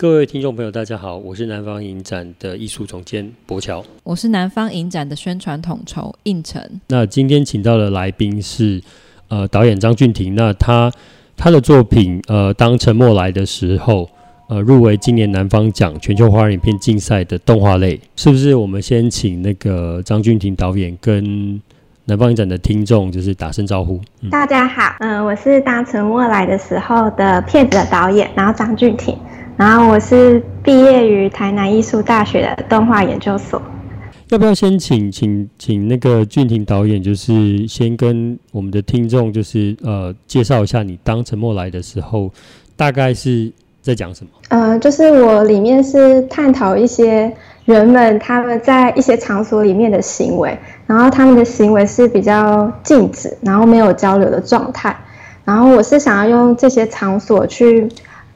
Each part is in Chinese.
各位听众朋友，大家好，我是南方影展的艺术总监柏乔，我是南方影展的宣传统筹应成。那今天请到的来宾是呃导演张俊廷，那他他的作品呃当沉默来的时候，呃入围今年南方奖全球华人影片竞赛的动画类，是不是？我们先请那个张俊廷导演跟南方影展的听众就是打声招呼。嗯、大家好，嗯、呃，我是当沉默来的时候的片子的导演，然后张俊廷。然后我是毕业于台南艺术大学的动画研究所。要不要先请请请那个俊廷导演，就是先跟我们的听众，就是呃介绍一下你当沉默来的时候，大概是在讲什么？呃，就是我里面是探讨一些人们他们在一些场所里面的行为，然后他们的行为是比较静止，然后没有交流的状态。然后我是想要用这些场所去。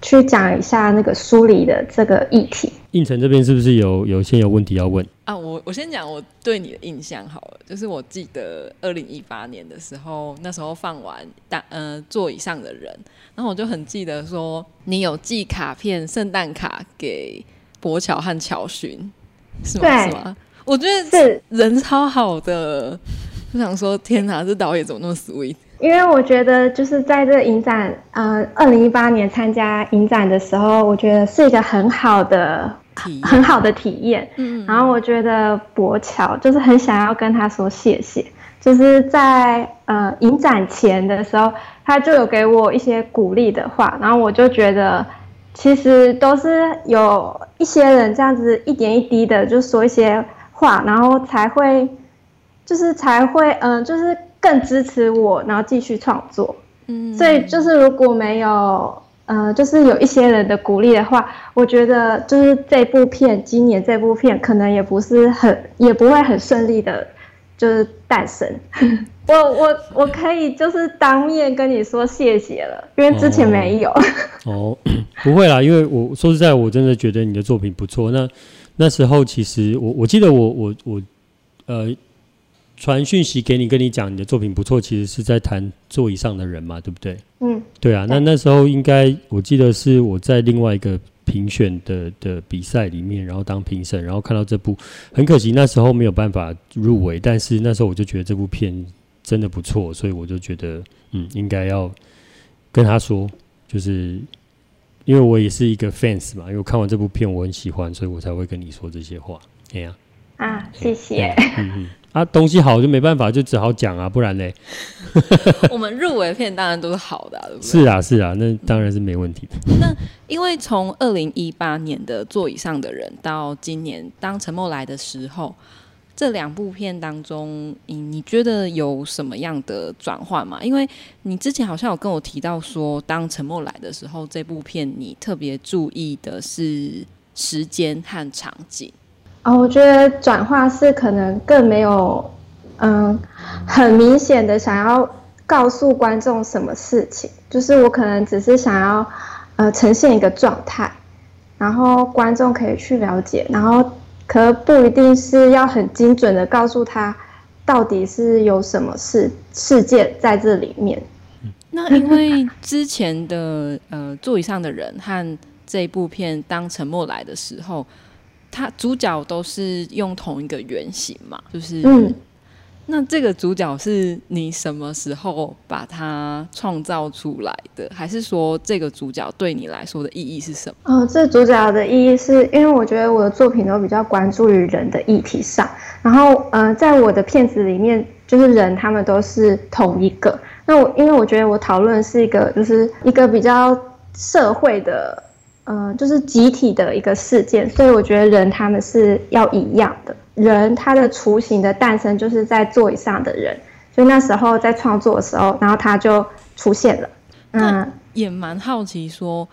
去讲一下那个梳理的这个议题。应城这边是不是有有先有问题要问啊？我我先讲我对你的印象好了，就是我记得二零一八年的时候，那时候放完大呃座椅上的人，然后我就很记得说你有寄卡片、圣诞卡给博乔和乔勋，是吗？是吗？我觉得是人超好的，就想说天哪，这导演怎么那么 sweet？因为我觉得就是在这影展，呃，二零一八年参加影展的时候，我觉得是一个很好的、很好的体验。嗯，然后我觉得博乔就是很想要跟他说谢谢，就是在呃影展前的时候，他就有给我一些鼓励的话，然后我就觉得其实都是有一些人这样子一点一滴的就说一些话，然后才会就是才会嗯、呃、就是。更支持我，然后继续创作。嗯，所以就是如果没有，呃，就是有一些人的鼓励的话，我觉得就是这部片，今年这部片可能也不是很，也不会很顺利的，就是诞生。我我我可以就是当面跟你说谢谢了，因为之前没有。哦，哦，不会啦，因为我说实在，我真的觉得你的作品不错。那那时候其实我我记得我我我呃。传讯息给你，跟你讲你的作品不错，其实是在谈座椅上的人嘛，对不对？嗯，对啊。那那时候应该我记得是我在另外一个评选的的比赛里面，然后当评审，然后看到这部，很可惜那时候没有办法入围，但是那时候我就觉得这部片真的不错，所以我就觉得嗯，应该要跟他说，就是因为我也是一个 fans 嘛，因为我看完这部片我很喜欢，所以我才会跟你说这些话。哎呀，啊，谢谢。嗯嗯。啊，东西好就没办法，就只好讲啊，不然嘞。我们入围片当然都是好的，啊，对不对？是啊，是啊，那当然是没问题的。那因为从二零一八年的座椅上的人到今年当沉默来的时候，这两部片当中，你你觉得有什么样的转换吗？因为你之前好像有跟我提到说，当沉默来的时候，这部片你特别注意的是时间和场景。哦，我觉得转化是可能更没有，嗯，很明显的想要告诉观众什么事情，就是我可能只是想要，呃，呈现一个状态，然后观众可以去了解，然后可不一定是要很精准的告诉他到底是有什么事事件在这里面。那因为之前的呃座椅上的人和这部片当沉默来的时候。他主角都是用同一个原型嘛，就是，嗯，那这个主角是你什么时候把它创造出来的？还是说这个主角对你来说的意义是什么？哦，这主角的意义是因为我觉得我的作品都比较关注于人的议题上，然后呃，在我的片子里面，就是人他们都是同一个。那我因为我觉得我讨论是一个就是一个比较社会的。嗯、呃，就是集体的一个事件，所以我觉得人他们是要一样的。人他的雏形的诞生就是在座椅上的人，所以那时候在创作的时候，然后他就出现了。嗯，也蛮好奇说，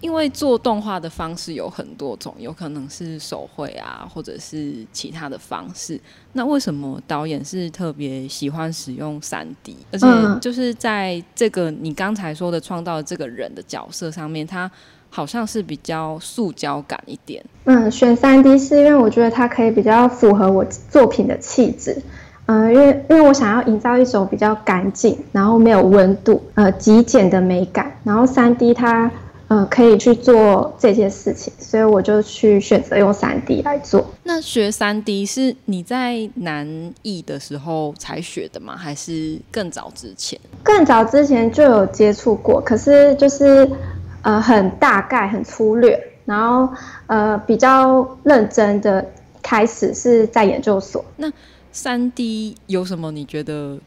因为做动画的方式有很多种，有可能是手绘啊，或者是其他的方式。那为什么导演是特别喜欢使用 3D？而且就是在这个你刚才说的创造这个人的角色上面，他。好像是比较塑胶感一点。嗯，选三 D 是因为我觉得它可以比较符合我作品的气质。嗯，因为因为我想要营造一种比较干净，然后没有温度，呃，极简的美感。然后三 D 它，呃，可以去做这件事情，所以我就去选择用三 D 来做。那学三 D 是你在南艺的时候才学的吗？还是更早之前？更早之前就有接触过，可是就是呃很大概、很粗略，然后呃比较认真的开始是在研究所。那三 D 有什么你觉得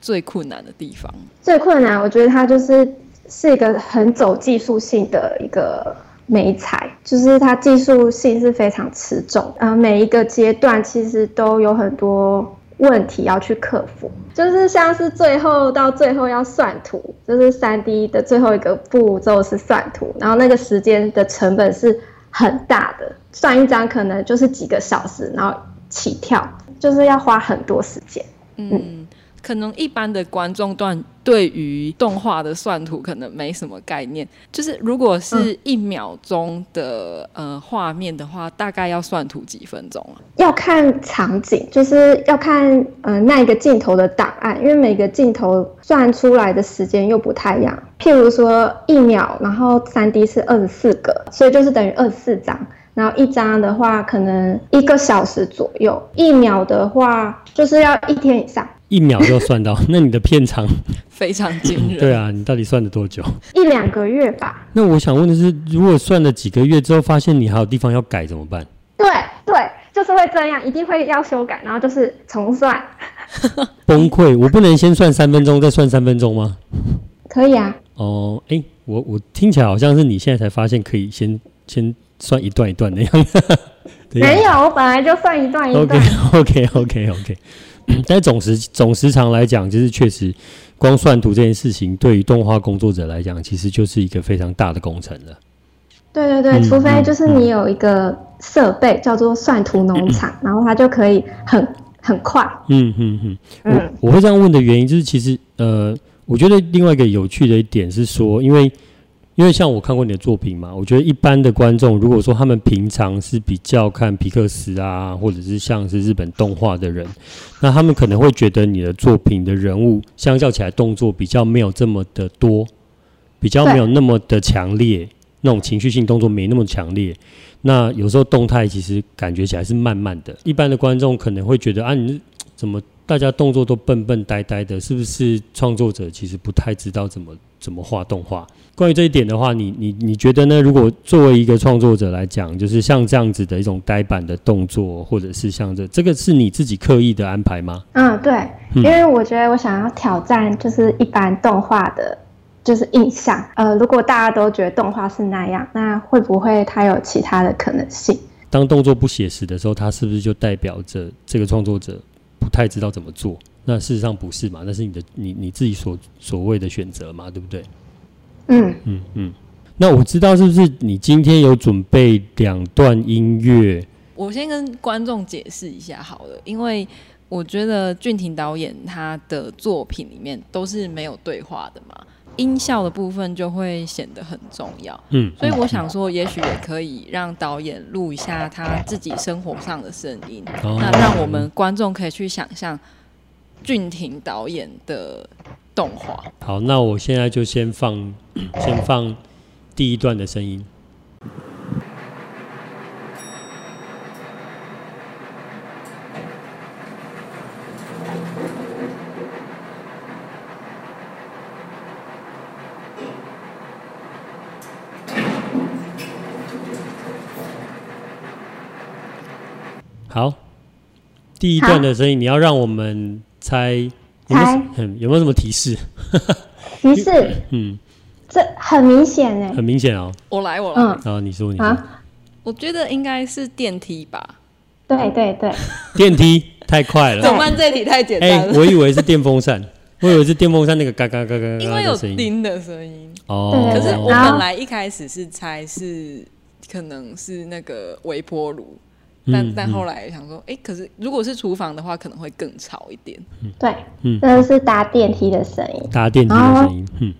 最困难的地方？最困难，我觉得它就是。是一个很走技术性的一个美材，就是它技术性是非常持重，呃，每一个阶段其实都有很多问题要去克服，就是像是最后到最后要算图，就是三 D 的最后一个步骤是算图，然后那个时间的成本是很大的，算一张可能就是几个小时，然后起跳，就是要花很多时间，嗯。嗯可能一般的观众段对于动画的算图可能没什么概念，就是如果是一秒钟的、嗯、呃画面的话，大概要算图几分钟啊？要看场景，就是要看呃那一个镜头的档案，因为每个镜头算出来的时间又不太一样。譬如说一秒，然后三 D 是二十四个，所以就是等于二十四张。然后一张的话，可能一个小时左右；一秒的话，就是要一天以上。一秒就算到，那你的片长 非常惊人。对啊，你到底算了多久？一两个月吧。那我想问的是，如果算了几个月之后，发现你还有地方要改怎么办？对对，就是会这样，一定会要修改，然后就是重算。崩溃！我不能先算三分钟，再算三分钟吗？可以啊。哦，哎，我我听起来好像是你现在才发现可以先先算一段一段的样 子。没有，我本来就算一段一段。OK OK OK OK。但总时总时长来讲，就是确实，光算图这件事情，对于动画工作者来讲，其实就是一个非常大的工程了。对对对，嗯、除非就是你有一个设备叫做算图农场，嗯、然后它就可以很很快。嗯嗯嗯。我我会这样问的原因，就是其实呃，我觉得另外一个有趣的一点是说，因为。因为像我看过你的作品嘛，我觉得一般的观众，如果说他们平常是比较看皮克斯啊，或者是像是日本动画的人，那他们可能会觉得你的作品的人物相较起来动作比较没有这么的多，比较没有那么的强烈，那种情绪性动作没那么强烈。那有时候动态其实感觉起来是慢慢的，一般的观众可能会觉得啊，你怎么大家动作都笨笨呆呆的，是不是创作者其实不太知道怎么怎么画动画？关于这一点的话，你你你觉得呢？如果作为一个创作者来讲，就是像这样子的一种呆板的动作，或者是像这这个是你自己刻意的安排吗？嗯，对，因为我觉得我想要挑战，就是一般动画的，就是印象。呃，如果大家都觉得动画是那样，那会不会它有其他的可能性？当动作不写实的时候，它是不是就代表着这个创作者不太知道怎么做？那事实上不是嘛？那是你的你你自己所所谓的选择嘛？对不对？嗯嗯嗯，那我知道是不是你今天有准备两段音乐？我先跟观众解释一下好了，因为我觉得俊廷导演他的作品里面都是没有对话的嘛，音效的部分就会显得很重要。嗯，所以我想说，也许也可以让导演录一下他自己生活上的声音，哦、那让我们观众可以去想象俊廷导演的。动画好，那我现在就先放，先放第一段的声音。好，第一段的声音，你要让我们猜。有没有，嗯，有没有什么提示？提示，嗯，这很明显哎，很明显哦。我来，我来。嗯，好，你说，你说。我觉得应该是电梯吧。对对对。电梯太快了。怎么办？这题太简单了。我以为是电风扇，我以为是电风扇那个嘎嘎嘎嘎嘎。因为有叮的声音。哦。可是我本来一开始是猜是可能是那个微波炉。但但后来想说，哎、欸，可是如果是厨房的话，可能会更吵一点。对，嗯，这是搭电梯的声音，搭电梯的声音。嗯，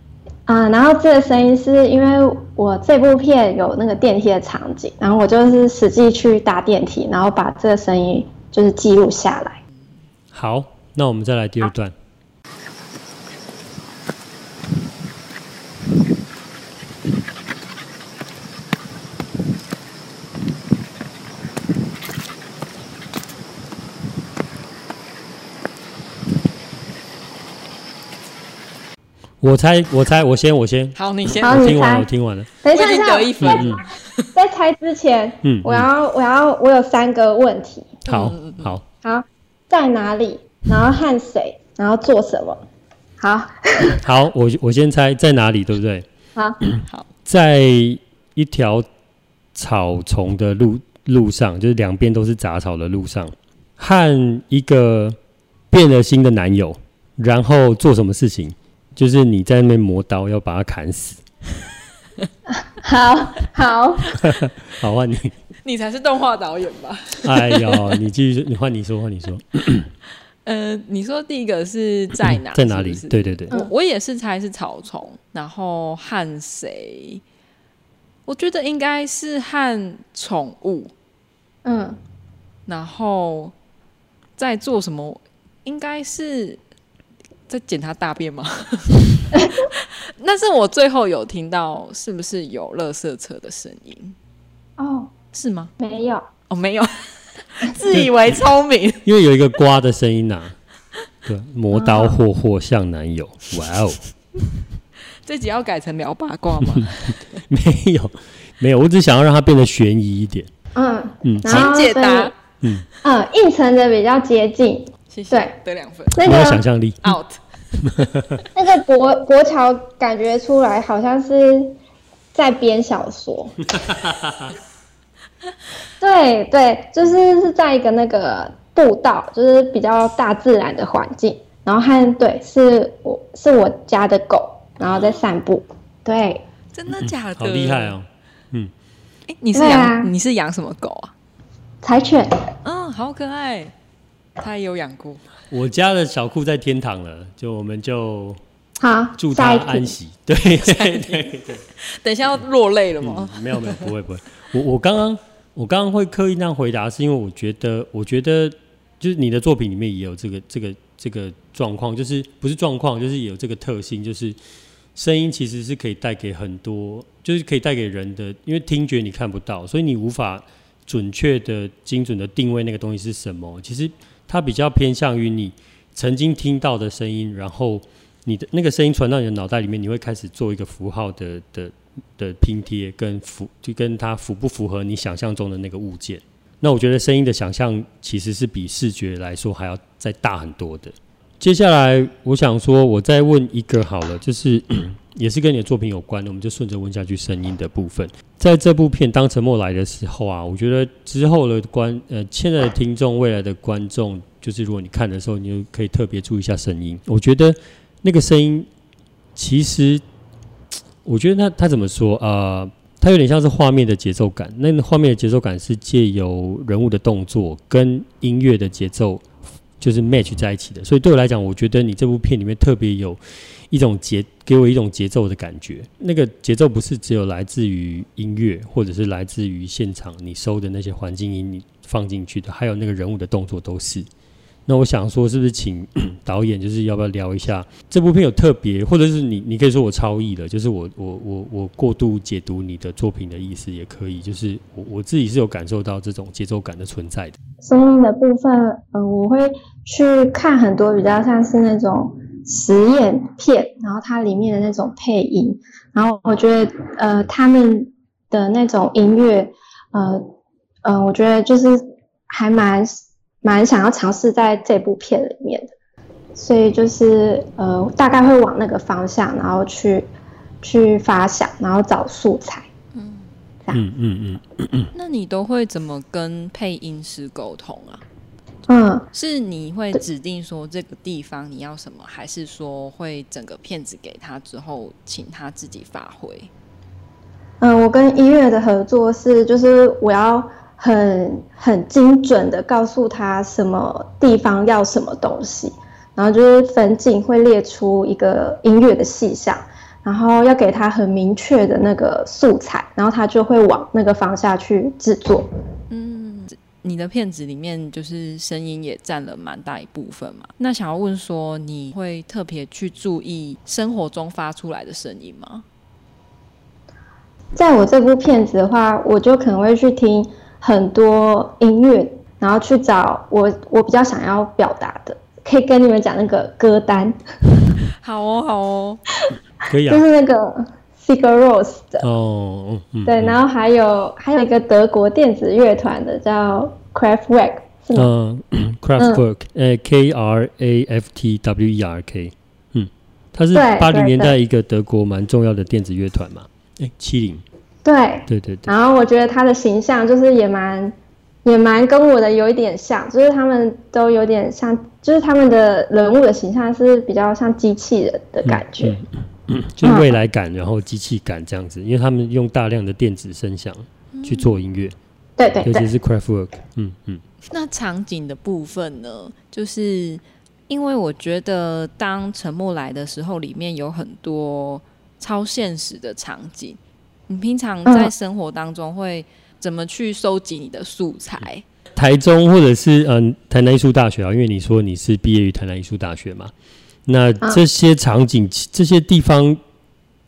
啊，然后这个声音是因为我这部片有那个电梯的场景，然后我就是实际去搭电梯，然后把这个声音就是记录下来。好，那我们再来第二段。我猜，我猜，我先，我先。好，你先。好，我听完了，我听完了。等一下，等一下。嗯。在猜之前，嗯，我要，我要，我有三个问题。好，好，好，在哪里？然后和谁？然后做什么？好。好，我我先猜在哪里，对不对？好，好，在一条草丛的路路上，就是两边都是杂草的路上，和一个变了心的男友，然后做什么事情？就是你在那边磨刀，要把它砍死。好好 好，换你。你才是动画导演吧？哎呦，你继续，你换你说，换你说。呃，你说第一个是在哪？在哪里？是是对对对。我我也是猜是草丛，然后和谁？我觉得应该是和宠物。嗯，然后在做什么？应该是。在检查大便吗？那是我最后有听到，是不是有垃圾车的声音？哦，是吗？没有，哦，没有，自以为聪明。因为有一个刮的声音呐、啊，对，磨刀霍霍向男友，哇哦！这集要改成聊八卦吗？没有，没有，我只想要让它变得悬疑一点。嗯嗯，请解答。嗯嗯，应承的比较接近，谢谢，对，得两分。那个想象力 out。那个国国桥感觉出来好像是在编小说，对对，就是是在一个那个步道，就是比较大自然的环境，然后和对，是我是我家的狗，然后在散步，对，真的假的？好厉害哦，嗯，哎，你是养、啊、你是养什么狗啊？柴犬，嗯，好可爱，他也有养过。我家的小库在天堂了，就我们就好祝他安息。对对对对，等一下要落泪了吗？嗯、没有没有，不会不会。我我刚刚我刚刚会刻意那样回答，是因为我觉得我觉得就是你的作品里面也有这个这个这个状况，就是不是状况，就是也有这个特性，就是声音其实是可以带给很多，就是可以带给人的，因为听觉你看不到，所以你无法准确的、精准的定位那个东西是什么。其实。它比较偏向于你曾经听到的声音，然后你的那个声音传到你的脑袋里面，你会开始做一个符号的的的拼贴，跟符就跟它符不符合你想象中的那个物件。那我觉得声音的想象其实是比视觉来说还要再大很多的。接下来我想说，我再问一个好了，就是。也是跟你的作品有关的，我们就顺着问下去。声音的部分，在这部片《当沉默来的时候》啊，我觉得之后的观呃，现在的听众、未来的观众，就是如果你看的时候，你就可以特别注意一下声音。我觉得那个声音，其实我觉得他他怎么说啊、呃？它有点像是画面的节奏感。那画面的节奏感是借由人物的动作跟音乐的节奏就是 match 在一起的。所以对我来讲，我觉得你这部片里面特别有。一种节给我一种节奏的感觉，那个节奏不是只有来自于音乐，或者是来自于现场你收的那些环境音你放进去的，还有那个人物的动作都是。那我想说，是不是请 导演就是要不要聊一下这部片有特别，或者是你你可以说我超译了，就是我我我我过度解读你的作品的意思也可以，就是我我自己是有感受到这种节奏感的存在的。声音的部分，呃，我会去看很多比较像是那种。实验片，然后它里面的那种配音，然后我觉得，呃，他们的那种音乐，呃，呃，我觉得就是还蛮蛮想要尝试在这部片里面的，所以就是呃，大概会往那个方向，然后去去发想，然后找素材，嗯，这样，嗯嗯嗯，那你都会怎么跟配音师沟通啊？嗯，是你会指定说这个地方你要什么，还是说会整个片子给他之后，请他自己发挥？嗯，我跟音乐的合作是，就是我要很很精准的告诉他什么地方要什么东西，然后就是粉景会列出一个音乐的细项，然后要给他很明确的那个素材，然后他就会往那个方向去制作。你的片子里面就是声音也占了蛮大一部分嘛？那想要问说，你会特别去注意生活中发出来的声音吗？在我这部片子的话，我就可能会去听很多音乐，然后去找我我比较想要表达的，可以跟你们讲那个歌单。好哦，好哦，可以啊。就是那个 Sigur Ros 的哦，嗯，对，然后还有还有一个德国电子乐团的叫 Kraftwerk，是吗？嗯，Kraftwerk，呃，K R A F T W E R K，嗯，它是八零年代一个德国蛮重要的电子乐团嘛，哎，七零，对，对对对。然后我觉得他的形象就是也蛮也蛮跟我的有一点像，就是他们都有点像。就是他们的人物的形象是比较像机器人的感觉，嗯嗯嗯、就是未来感，然后机器感这样子，因为他们用大量的电子声响去做音乐，对对，尤其是 Craftwork，嗯嗯。那场景的部分呢？就是因为我觉得当沉默来的时候，里面有很多超现实的场景，你平常在生活当中会怎么去收集你的素材？嗯台中或者是嗯台南艺术大学啊，因为你说你是毕业于台南艺术大学嘛，那这些场景、啊、这些地方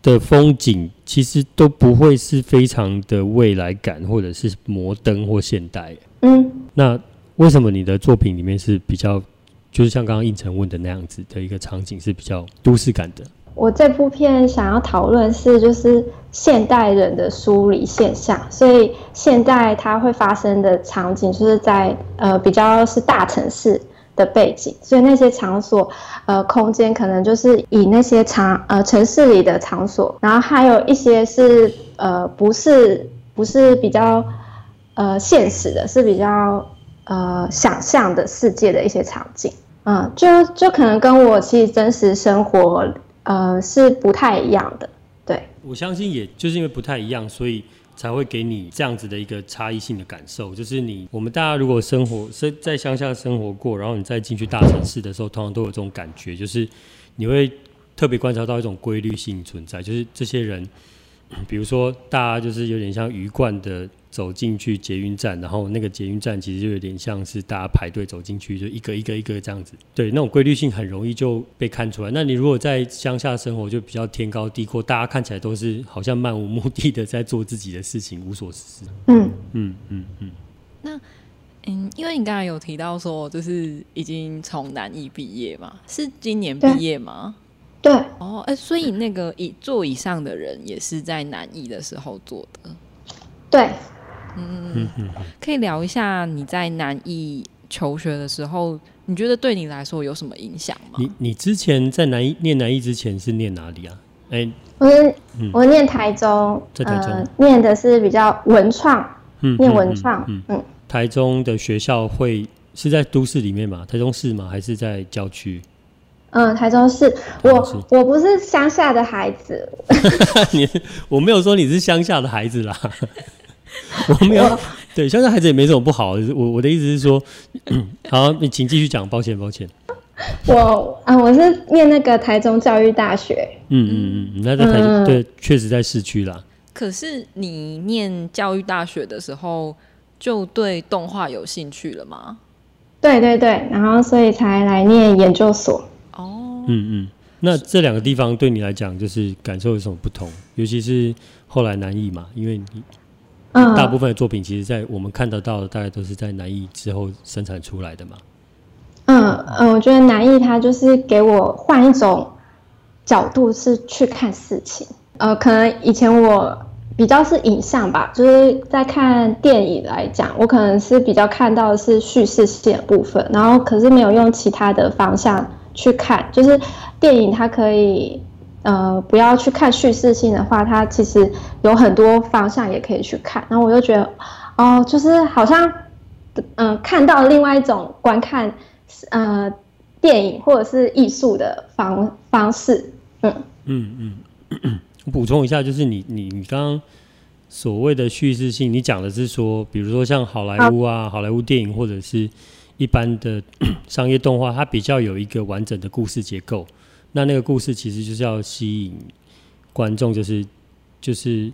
的风景，其实都不会是非常的未来感，或者是摩登或现代。嗯，那为什么你的作品里面是比较，就是像刚刚应成问的那样子的一个场景是比较都市感的？我这部片想要讨论是就是现代人的疏离现象，所以现代它会发生的场景就是在呃比较是大城市的背景，所以那些场所呃空间可能就是以那些场呃城市里的场所，然后还有一些是呃不是不是比较呃现实的，是比较呃想象的世界的一些场景，嗯、就就可能跟我其实真实生活。呃，是不太一样的，对。我相信，也就是因为不太一样，所以才会给你这样子的一个差异性的感受。就是你，我们大家如果生活生在乡下生活过，然后你再进去大城市的时候，通常都有这种感觉，就是你会特别观察到一种规律性存在，就是这些人，比如说大家就是有点像鱼贯的。走进去捷运站，然后那个捷运站其实就有点像是大家排队走进去，就一个一个一个这样子。对，那种规律性很容易就被看出来。那你如果在乡下生活，就比较天高地阔，大家看起来都是好像漫无目的的在做自己的事情，无所事事。嗯嗯嗯嗯。那嗯，因为你刚才有提到说，就是已经从南艺毕业嘛，是今年毕业吗？对。哦，哎、欸，所以那个以座以上的人也是在南艺的时候做的。对。嗯，可以聊一下你在南艺求学的时候，你觉得对你来说有什么影响吗？你你之前在南艺念南艺之前是念哪里啊？哎、欸，我是、嗯、我念台中，在台中、呃、念的是比较文创，嗯，念文创，嗯，嗯，台中的学校会是在都市里面吗？台中市吗？还是在郊区？嗯，台中市。我我不是乡下的孩子，你我没有说你是乡下的孩子啦。我没有，对，乡下孩子也没什么不好。我我的意思是说，好，你请继续讲。抱歉，抱歉。我啊，我是念那个台中教育大学。嗯嗯嗯，那在台中，嗯、对，确实在市区啦。可是你念教育大学的时候，就对动画有兴趣了吗？对对对，然后所以才来念研究所。哦，嗯嗯，那这两个地方对你来讲，就是感受有什么不同？尤其是后来南艺嘛，因为你。大部分的作品，其实，在我们看得到的，大概都是在南艺之后生产出来的嘛。嗯嗯，我觉得南艺它就是给我换一种角度，是去看事情。呃，可能以前我比较是影像吧，就是在看电影来讲，我可能是比较看到的是叙事性的部分，然后可是没有用其他的方向去看，就是电影它可以。呃，不要去看叙事性的话，它其实有很多方向也可以去看。然后我就觉得，哦，就是好像，嗯、呃，看到另外一种观看，呃，电影或者是艺术的方方式。嗯嗯嗯，我 补充一下，就是你你你刚刚所谓的叙事性，你讲的是说，比如说像好莱坞啊，好莱坞电影或者是一般的 商业动画，它比较有一个完整的故事结构。那那个故事其实就是要吸引观众，就是就是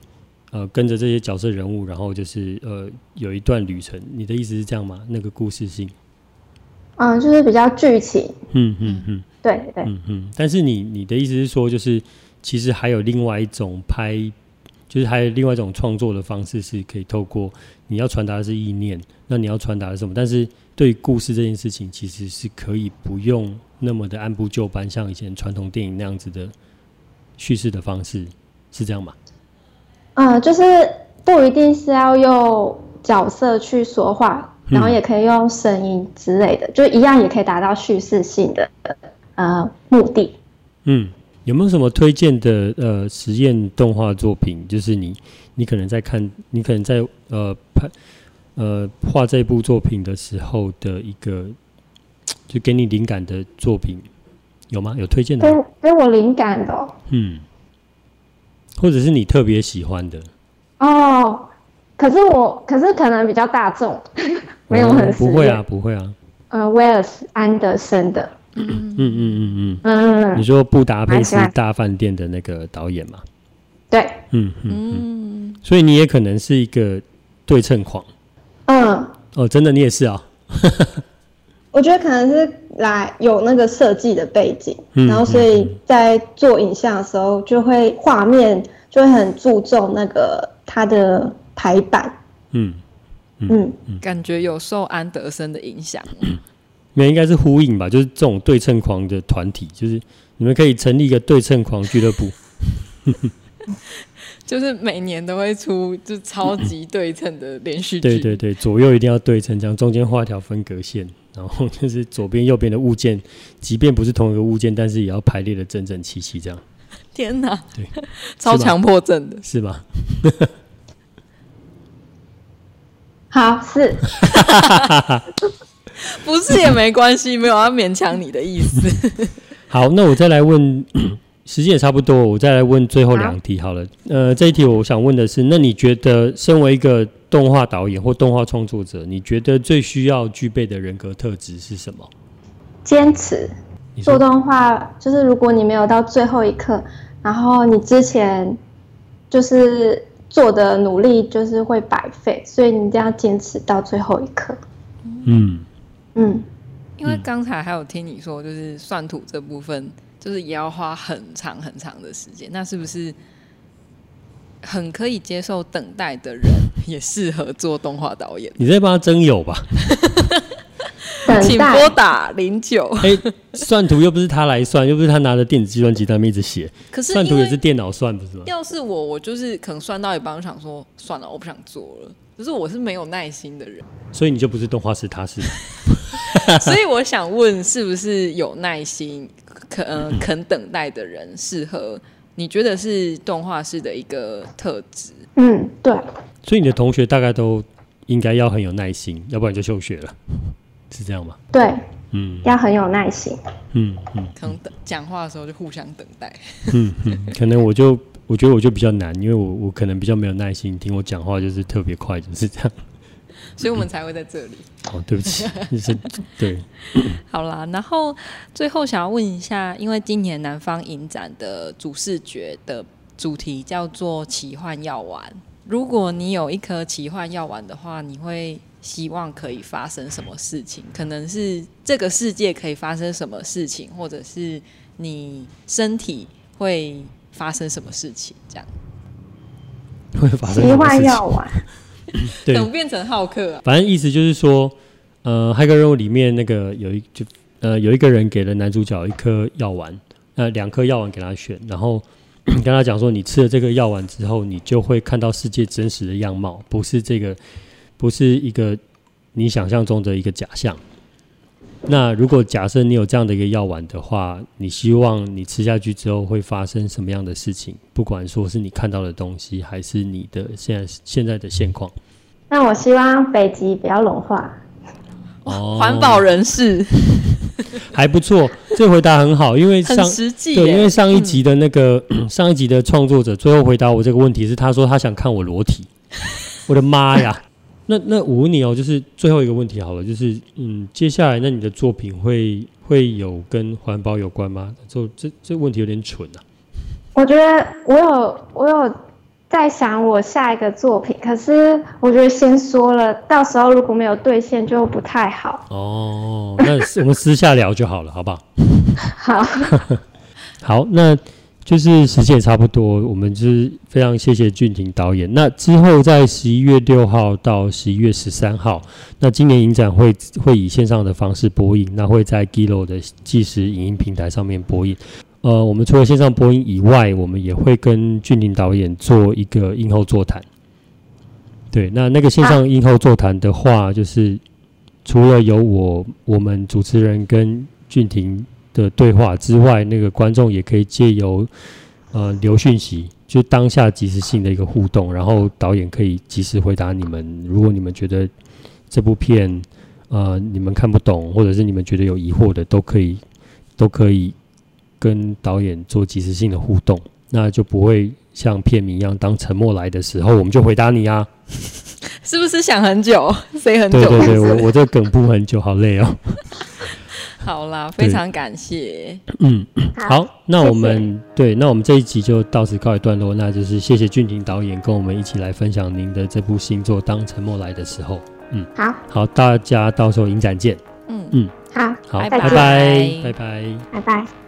呃跟着这些角色人物，然后就是呃有一段旅程。你的意思是这样吗？那个故事性？嗯，就是比较剧情。嗯嗯嗯，对对。嗯嗯。但是你你的意思是说，就是其实还有另外一种拍，就是还有另外一种创作的方式，是可以透过你要传达的是意念，那你要传达的是什么？但是对于故事这件事情，其实是可以不用那么的按部就班，像以前传统电影那样子的叙事的方式，是这样吗？嗯，就是不一定是要用角色去说话，然后也可以用声音之类的，嗯、就一样也可以达到叙事性的呃目的。嗯。有没有什么推荐的呃实验动画作品？就是你你可能在看，你可能在呃拍呃画这部作品的时候的一个，就给你灵感的作品有吗？有推荐的？给给我灵感的、哦。嗯，或者是你特别喜欢的。哦，可是我可是可能比较大众，没有很、哦、不会啊，不会啊。呃，威尔斯安德森的。嗯嗯嗯嗯嗯嗯，你说布达佩斯大饭店的那个导演嘛？对，嗯嗯嗯，所以你也可能是一个对称狂。嗯，哦，真的你也是啊？我觉得可能是来有那个设计的背景，然后所以在做影像的时候，就会画面就会很注重那个它的排版。嗯嗯，感觉有受安德森的影响。没应该是呼应吧，就是这种对称狂的团体，就是你们可以成立一个对称狂俱乐部，就是每年都会出就超级对称的连续剧，对对对，左右一定要对称，这样中间画一条分隔线，然后 就是左边右边的物件，即便不是同一个物件，但是也要排列的整整齐齐，这样。天哪，对，超强迫症的，是吧？好，是。不是也没关系，没有要勉强你的意思。好，那我再来问，时间也差不多，我再来问最后两题好了。呃，这一题我想问的是，那你觉得身为一个动画导演或动画创作者，你觉得最需要具备的人格特质是什么？坚持。做动画就是，如果你没有到最后一刻，然后你之前就是做的努力就是会白费，所以你一定要坚持到最后一刻。嗯。嗯，因为刚才还有听你说，就是算图这部分，就是也要花很长很长的时间。那是不是很可以接受等待的人，也适合做动画导演？你在帮他征友吧？请拨打零九。哎，算图又不是他来算，又不是他拿着电子计算机在那边一直写。可是算图也是电脑算，不是吗？要是我，我就是可能算到一半，我想说算了，我不想做了。可是我是没有耐心的人，所以你就不是动画师，他是。所以我想问，是不是有耐心、肯、呃、肯等待的人适合？你觉得是动画师的一个特质？嗯，对。所以你的同学大概都应该要很有耐心，要不然就休学了，是这样吗？对，嗯，要很有耐心。嗯嗯，可能等讲话的时候就互相等待。嗯嗯，可能我就我觉得我就比较难，因为我我可能比较没有耐心，听我讲话就是特别快，就是这样。所以我们才会在这里。哦，对不起，是，对。好啦，然后最后想要问一下，因为今年南方影展的主视觉的主题叫做奇幻药丸。如果你有一颗奇幻药丸的话，你会希望可以发生什么事情？可能是这个世界可以发生什么事情，或者是你身体会发生什么事情？这样会发生奇幻药丸。对，怎么变成浩克啊？反正意思就是说，呃，骇客任务里面那个有一就呃有一个人给了男主角一颗药丸，呃两颗药丸给他选，然后 跟他讲说，你吃了这个药丸之后，你就会看到世界真实的样貌，不是这个，不是一个你想象中的一个假象。那如果假设你有这样的一个药丸的话，你希望你吃下去之后会发生什么样的事情？不管说是你看到的东西，还是你的现在现在的现况。那我希望北极不要融化。哦，环保人士还不错，这回答很好，因为上对，因为上一集的那个、嗯、上一集的创作者最后回答我这个问题是，他说他想看我裸体。我的妈呀！那那我问你哦，就是最后一个问题好了，就是嗯，接下来那你的作品会会有跟环保有关吗？就这这问题有点蠢啊。我觉得我有我有在想我下一个作品，可是我觉得先说了，到时候如果没有兑现就不太好。哦，那我们私下聊就好了，好不好？好。好，那就是时间也差不多，我们就是非常谢谢俊廷导演。那之后在十一月六号到十一月十三号，那今年影展会会以线上的方式播映，那会在 Giloo 的即时影音平台上面播映。呃，我们除了线上播映以外，我们也会跟俊廷导演做一个映后座谈。对，那那个线上映后座谈的话，就是除了有我我们主持人跟俊廷。的对话之外，那个观众也可以借由呃留讯息，就当下即时性的一个互动，然后导演可以及时回答你们。如果你们觉得这部片呃你们看不懂，或者是你们觉得有疑惑的，都可以都可以跟导演做即时性的互动，那就不会像片名一样，当沉默来的时候，我们就回答你啊。是不是想很久？谁很久？对对对，我我这梗布很久，好累哦。好啦，非常感谢。嗯，好，那我们对，那我们这一集就到此告一段落。那就是谢谢俊廷导演跟我们一起来分享您的这部新作《当沉默来的时候》。嗯，好，好，大家到时候影展见。嗯嗯，好，好，拜拜，拜拜，拜拜，拜拜。